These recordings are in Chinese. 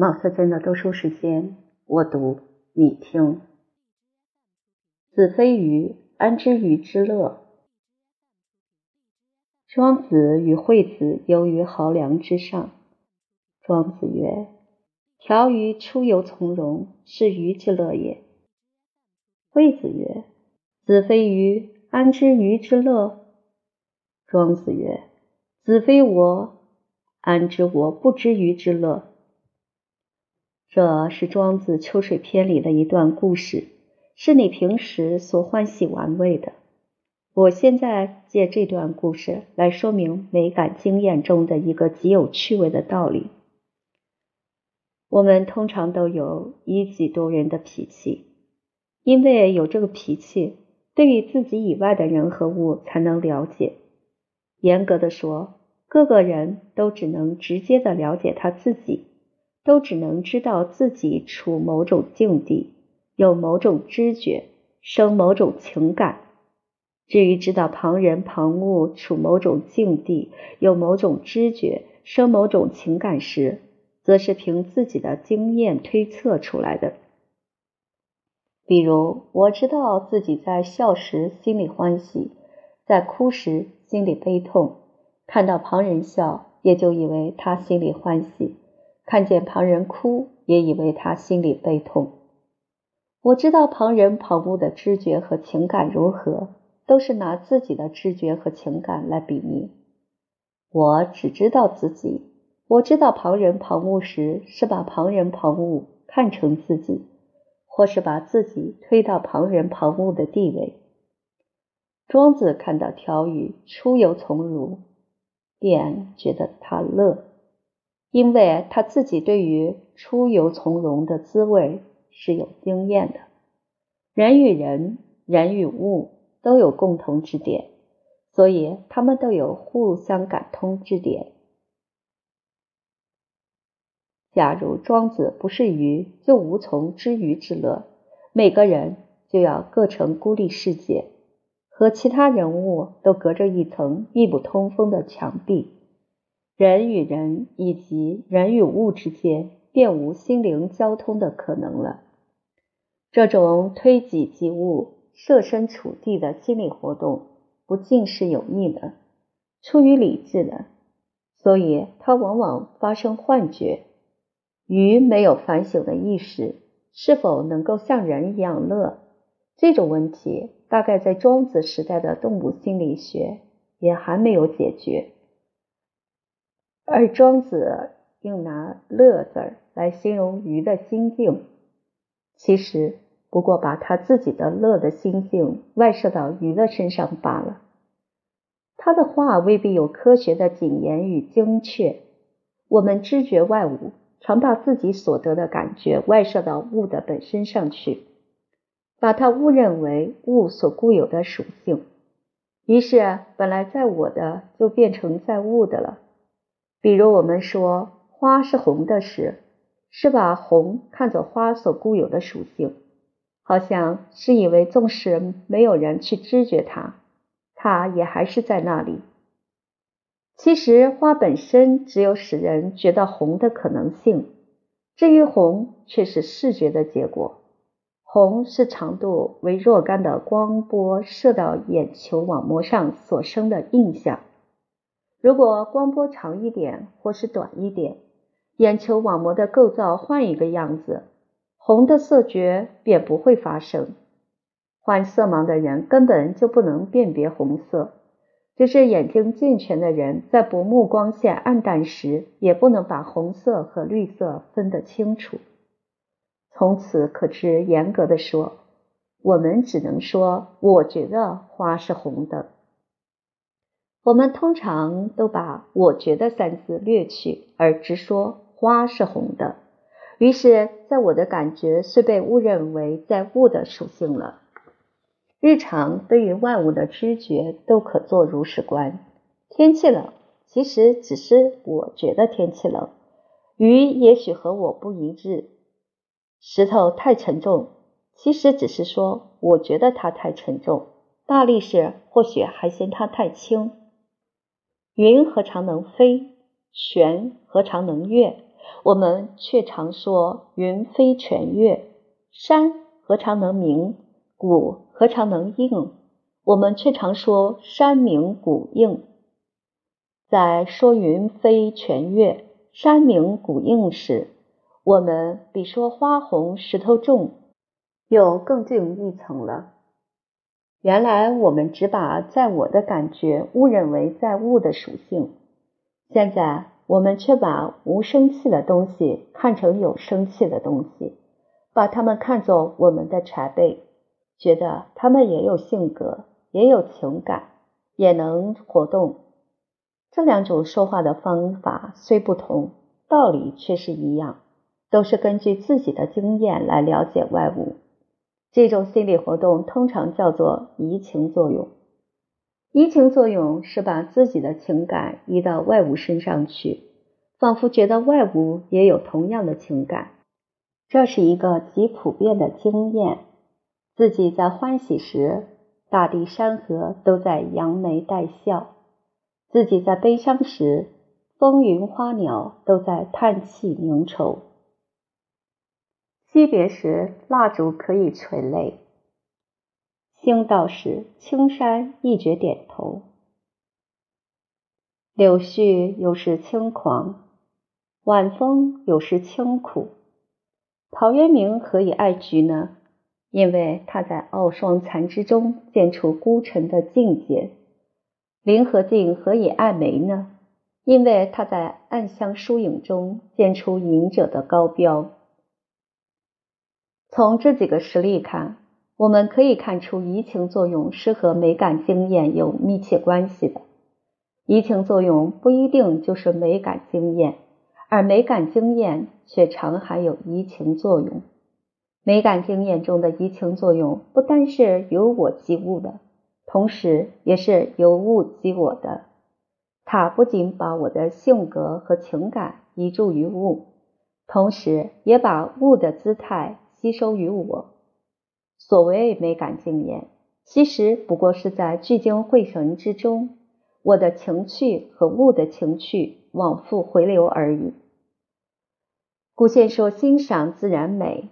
貌似真的读书时间，我读你听。子非鱼，安知鱼之乐？庄子与惠子游于濠梁之上。庄子曰：“条鱼出游从容，是鱼之乐也。”惠子曰：“子非鱼，安知鱼之乐？”庄子曰：“子非我，安知我不知鱼之乐？”这是庄子《秋水篇》里的一段故事，是你平时所欢喜玩味的。我现在借这段故事来说明美感经验中的一个极有趣味的道理。我们通常都有一己度人的脾气，因为有这个脾气，对于自己以外的人和物才能了解。严格的说，各个人都只能直接的了解他自己。都只能知道自己处某种境地，有某种知觉，生某种情感。至于知道旁人旁物处某种境地，有某种知觉，生某种情感时，则是凭自己的经验推测出来的。比如，我知道自己在笑时心里欢喜，在哭时心里悲痛，看到旁人笑，也就以为他心里欢喜。看见旁人哭，也以为他心里悲痛。我知道旁人旁物的知觉和情感如何，都是拿自己的知觉和情感来比拟。我只知道自己，我知道旁人旁物时，是把旁人旁物看成自己，或是把自己推到旁人旁物的地位。庄子看到条鱼出游从容，便觉得他乐。因为他自己对于出游从容的滋味是有经验的，人与人、人与物都有共同之点，所以他们都有互相感通之点。假如庄子不是鱼，就无从知鱼之乐。每个人就要各成孤立世界，和其他人物都隔着一层密不通风的墙壁。人与人以及人与物之间，便无心灵交通的可能了。这种推己及物、设身处地的心理活动，不尽是有益的，出于理智的，所以它往往发生幻觉。鱼没有反省的意识，是否能够像人一样乐？这种问题，大概在庄子时代的动物心理学也还没有解决。而庄子又拿“乐”字来形容鱼的心境，其实不过把他自己的乐的心境外射到鱼的身上罢了。他的话未必有科学的谨严与精确。我们知觉外物，常把自己所得的感觉外射到物的本身上去，把它误认为物所固有的属性，于是本来在我的就变成在物的了。比如我们说花是红的时，是把红看作花所固有的属性，好像是以为纵使没有人去知觉它，它也还是在那里。其实花本身只有使人觉得红的可能性，至于红却是视觉的结果。红是长度为若干的光波射到眼球网膜上所生的印象。如果光波长一点或是短一点，眼球网膜的构造换一个样子，红的色觉便不会发生。患色盲的人根本就不能辨别红色，只是眼睛健全的人在薄暮光线暗淡时，也不能把红色和绿色分得清楚。从此可知，严格的说，我们只能说，我觉得花是红的。我们通常都把“我觉得”三字略去，而直说花是红的。于是，在我的感觉虽被误认为在物的属性了。日常对于万物的知觉都可做如是观。天气冷，其实只是我觉得天气冷。鱼也许和我不一致。石头太沉重，其实只是说我觉得它太沉重。大力士或许还嫌它太轻。云何尝能飞？玄何尝能跃？我们却常说云飞泉跃，山何尝能明？谷何尝能应？我们却常说山明谷应。在说云飞泉跃、山明谷应时，我们比说花红石头重又更进一层了。原来我们只把在我的感觉误认为在物的属性，现在我们却把无生气的东西看成有生气的东西，把它们看作我们的柴辈，觉得它们也有性格，也有情感，也能活动。这两种说话的方法虽不同，道理却是一样，都是根据自己的经验来了解外物。这种心理活动通常叫做移情作用。移情作用是把自己的情感移到外物身上去，仿佛觉得外物也有同样的情感。这是一个极普遍的经验。自己在欢喜时，大地山河都在扬眉带笑。自己在悲伤时，风云花鸟都在叹气凝愁；惜别时，蜡烛可以垂泪；兴道时，青山一觉点头。柳絮有时轻狂，晚风有时清苦。陶渊明何以爱菊呢？因为他在傲霜残枝中见出孤臣的境界。林和靖何以爱梅呢？因为他在暗香疏影中见出隐者的高标。从这几个实例看，我们可以看出移情作用是和美感经验有密切关系的。移情作用不一定就是美感经验，而美感经验却常含有移情作用。美感经验中的移情作用不单是由我及物的。同时，也是由物及我的。它不仅把我的性格和情感移注于物，同时也把物的姿态吸收于我。所谓美感经验，其实不过是在聚精会神之中，我的情趣和物的情趣往复回流而已。古先说欣赏自然美，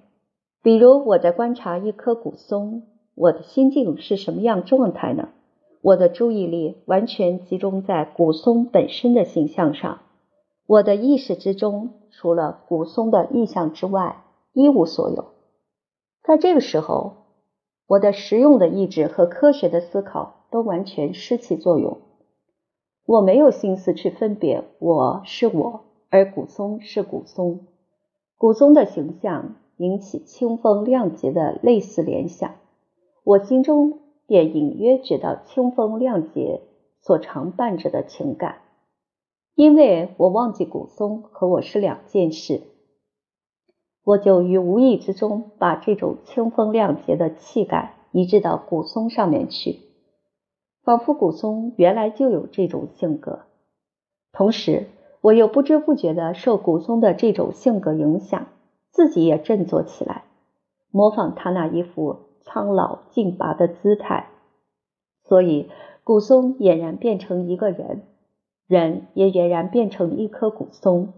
比如我在观察一棵古松。我的心境是什么样状态呢？我的注意力完全集中在古松本身的形象上，我的意识之中除了古松的意象之外一无所有。在这个时候，我的实用的意志和科学的思考都完全失其作用。我没有心思去分别我是我，而古松是古松。古松的形象引起清风亮节的类似联想。我心中便隐约觉到清风亮节所常伴着的情感，因为我忘记古松和我是两件事，我就于无意之中把这种清风亮节的气概移植到古松上面去，仿佛古松原来就有这种性格。同时，我又不知不觉的受古松的这种性格影响，自己也振作起来，模仿他那一副。苍老劲拔的姿态，所以古松俨然变成一个人，人也俨然变成一棵古松。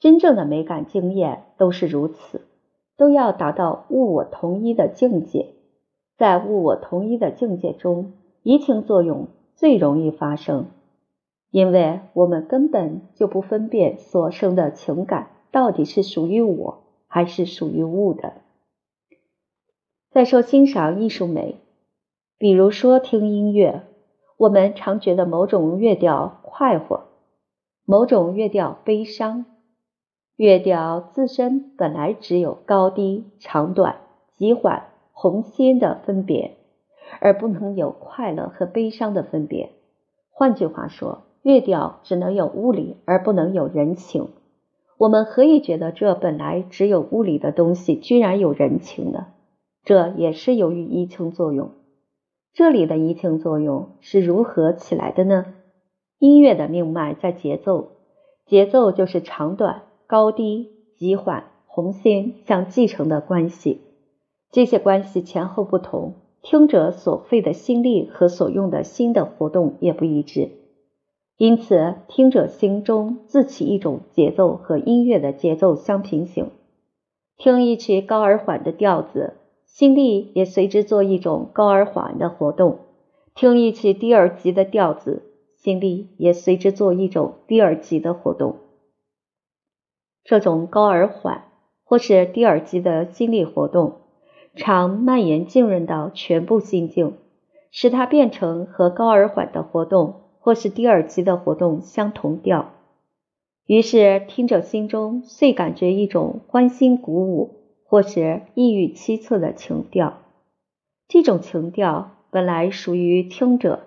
真正的美感经验都是如此，都要达到物我同一的境界。在物我同一的境界中，移情作用最容易发生，因为我们根本就不分辨所生的情感到底是属于我还是属于物的。再说欣赏艺术美，比如说听音乐，我们常觉得某种乐调快活，某种乐调悲伤。乐调自身本来只有高低、长短、急缓、红心的分别，而不能有快乐和悲伤的分别。换句话说，乐调只能有物理，而不能有人情。我们何以觉得这本来只有物理的东西，居然有人情呢？这也是由于移情作用。这里的移情作用是如何起来的呢？音乐的命脉在节奏，节奏就是长短、高低、急缓、红心相继承的关系。这些关系前后不同，听者所费的心力和所用的心的活动也不一致。因此听者心中自起一种节奏和音乐的节奏相平行。听一曲高而缓的调子，心力也随之做一种高而缓的活动；听一曲低而急的调子，心力也随之做一种低而急的活动。这种高而缓或是低而急的心力活动，常蔓延浸润到全部心境，使它变成和高而缓的活动或是低而急的活动相同调。于是，听者心中遂感觉一种欢欣鼓舞，或是抑郁凄恻的情调。这种情调本来属于听者，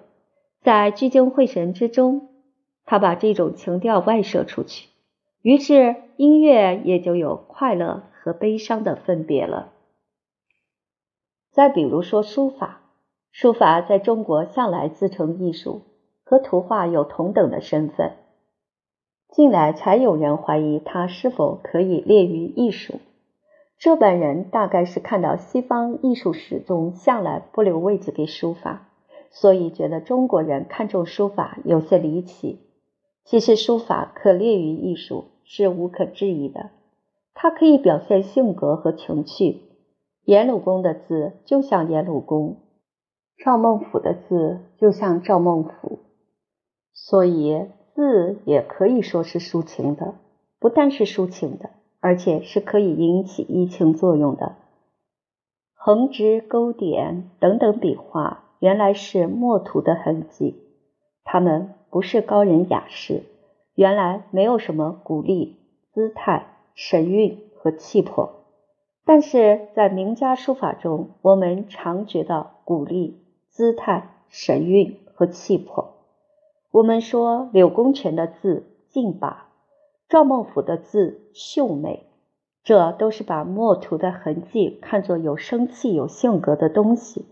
在聚精会神之中，他把这种情调外射出去，于是音乐也就有快乐和悲伤的分别了。再比如说书法，书法在中国向来自称艺术，和图画有同等的身份。近来才有人怀疑它是否可以列于艺术。这本人大概是看到西方艺术史中向来不留位置给书法，所以觉得中国人看重书法有些离奇。其实书法可列于艺术是无可置疑的，它可以表现性格和情趣。颜鲁公的字就像颜鲁公，赵孟俯的字就像赵孟俯，所以。字也可以说是抒情的，不但是抒情的，而且是可以引起移情作用的。横直、勾点等等笔画，原来是墨涂的痕迹，它们不是高人雅士，原来没有什么鼓励、姿态、神韵和气魄。但是在名家书法中，我们常觉到鼓励、姿态、神韵和气魄。我们说柳公权的字劲拔，赵孟俯的字秀美，这都是把墨涂的痕迹看作有生气、有性格的东西，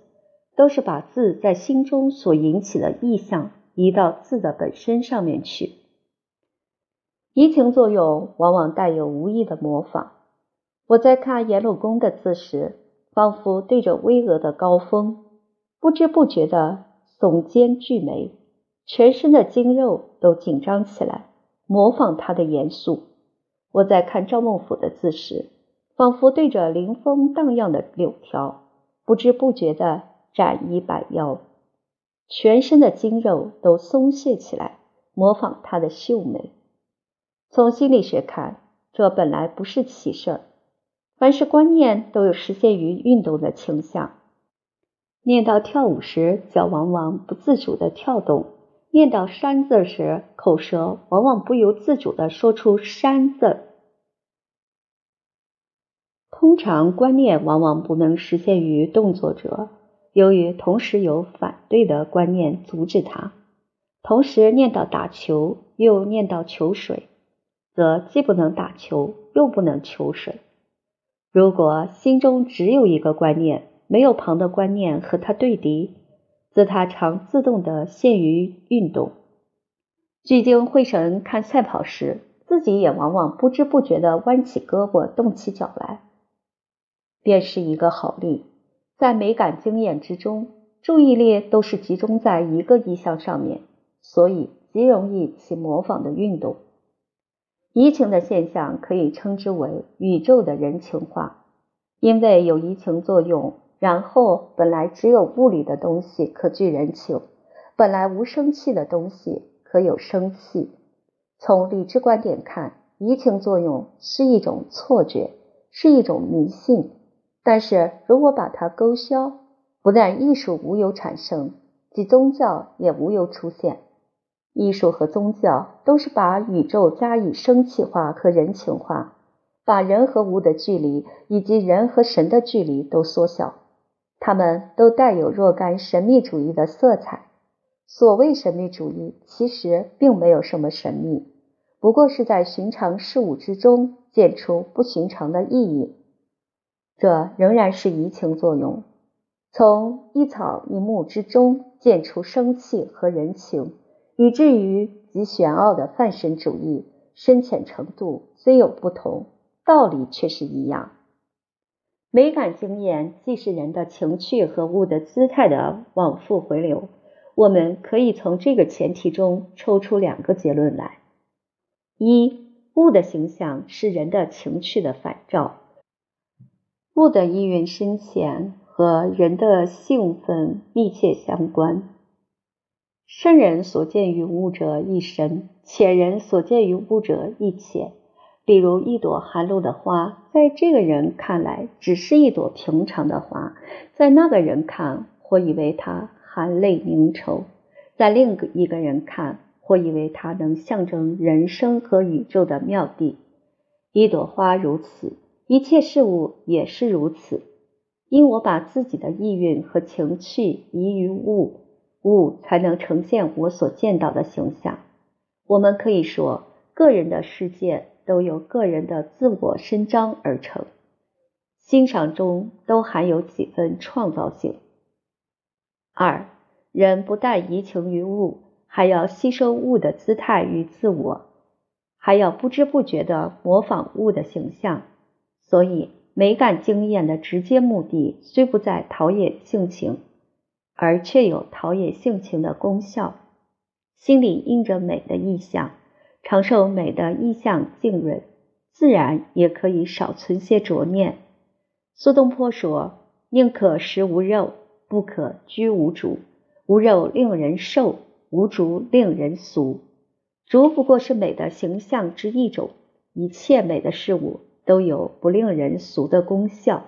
都是把字在心中所引起的意象移到字的本身上面去。移情作用往往带有无意的模仿。我在看颜鲁公的字时，仿佛对着巍峨的高峰，不知不觉地耸肩聚眉。全身的筋肉都紧张起来，模仿他的严肃。我在看赵孟俯的字时，仿佛对着临风荡漾的柳条，不知不觉地展衣摆腰，全身的筋肉都松懈起来，模仿他的秀美。从心理学看，这本来不是奇事。凡是观念都有实现于运动的倾向。念到跳舞时，脚往往不自主地跳动。念到“山”字时，口舌往往不由自主地说出“山”字。通常观念往往不能实现于动作者，由于同时有反对的观念阻止他。同时念到打球，又念到求水，则既不能打球，又不能求水。如果心中只有一个观念，没有旁的观念和他对敌。则他常自动的陷于运动，聚精会神看赛跑时，自己也往往不知不觉的弯起胳膊、动起脚来，便是一个好例。在美感经验之中，注意力都是集中在一个意象上面，所以极容易起模仿的运动。移情的现象可以称之为宇宙的人情化，因为有移情作用。然后，本来只有物理的东西可具人情，本来无生气的东西可有生气。从理智观点看，移情作用是一种错觉，是一种迷信。但是如果把它勾销，不但艺术无有产生，即宗教也无有出现。艺术和宗教都是把宇宙加以生气化和人情化，把人和物的距离以及人和神的距离都缩小。他们都带有若干神秘主义的色彩。所谓神秘主义，其实并没有什么神秘，不过是在寻常事物之中见出不寻常的意义。这仍然是移情作用，从一草一木之中见出生气和人情，以至于极玄奥的泛神主义，深浅程度虽有不同，道理却是一样。美感经验既是人的情趣和物的姿态的往复回流，我们可以从这个前提中抽出两个结论来：一，物的形象是人的情趣的反照，物的意蕴深浅和人的兴奋密切相关。圣人所见于物者亦深，浅人所见于物者亦浅。比如一朵含露的花，在这个人看来只是一朵平常的花，在那个人看，或以为它含泪凝愁；在另一个人看，或以为它能象征人生和宇宙的妙谛。一朵花如此，一切事物也是如此。因我把自己的意蕴和情趣移于物，物才能呈现我所见到的形象。我们可以说，个人的世界。都由个人的自我伸张而成，欣赏中都含有几分创造性。二人不但移情于物，还要吸收物的姿态与自我，还要不知不觉地模仿物的形象。所以，美感经验的直接目的虽不在陶冶性情，而却有陶冶性情的功效。心里印着美的意象。常受美的意象浸润，自然也可以少存些浊念。苏东坡说：“宁可食无肉，不可居无竹。无肉令人瘦，无竹令人俗。竹不过是美的形象之一种，一切美的事物都有不令人俗的功效。”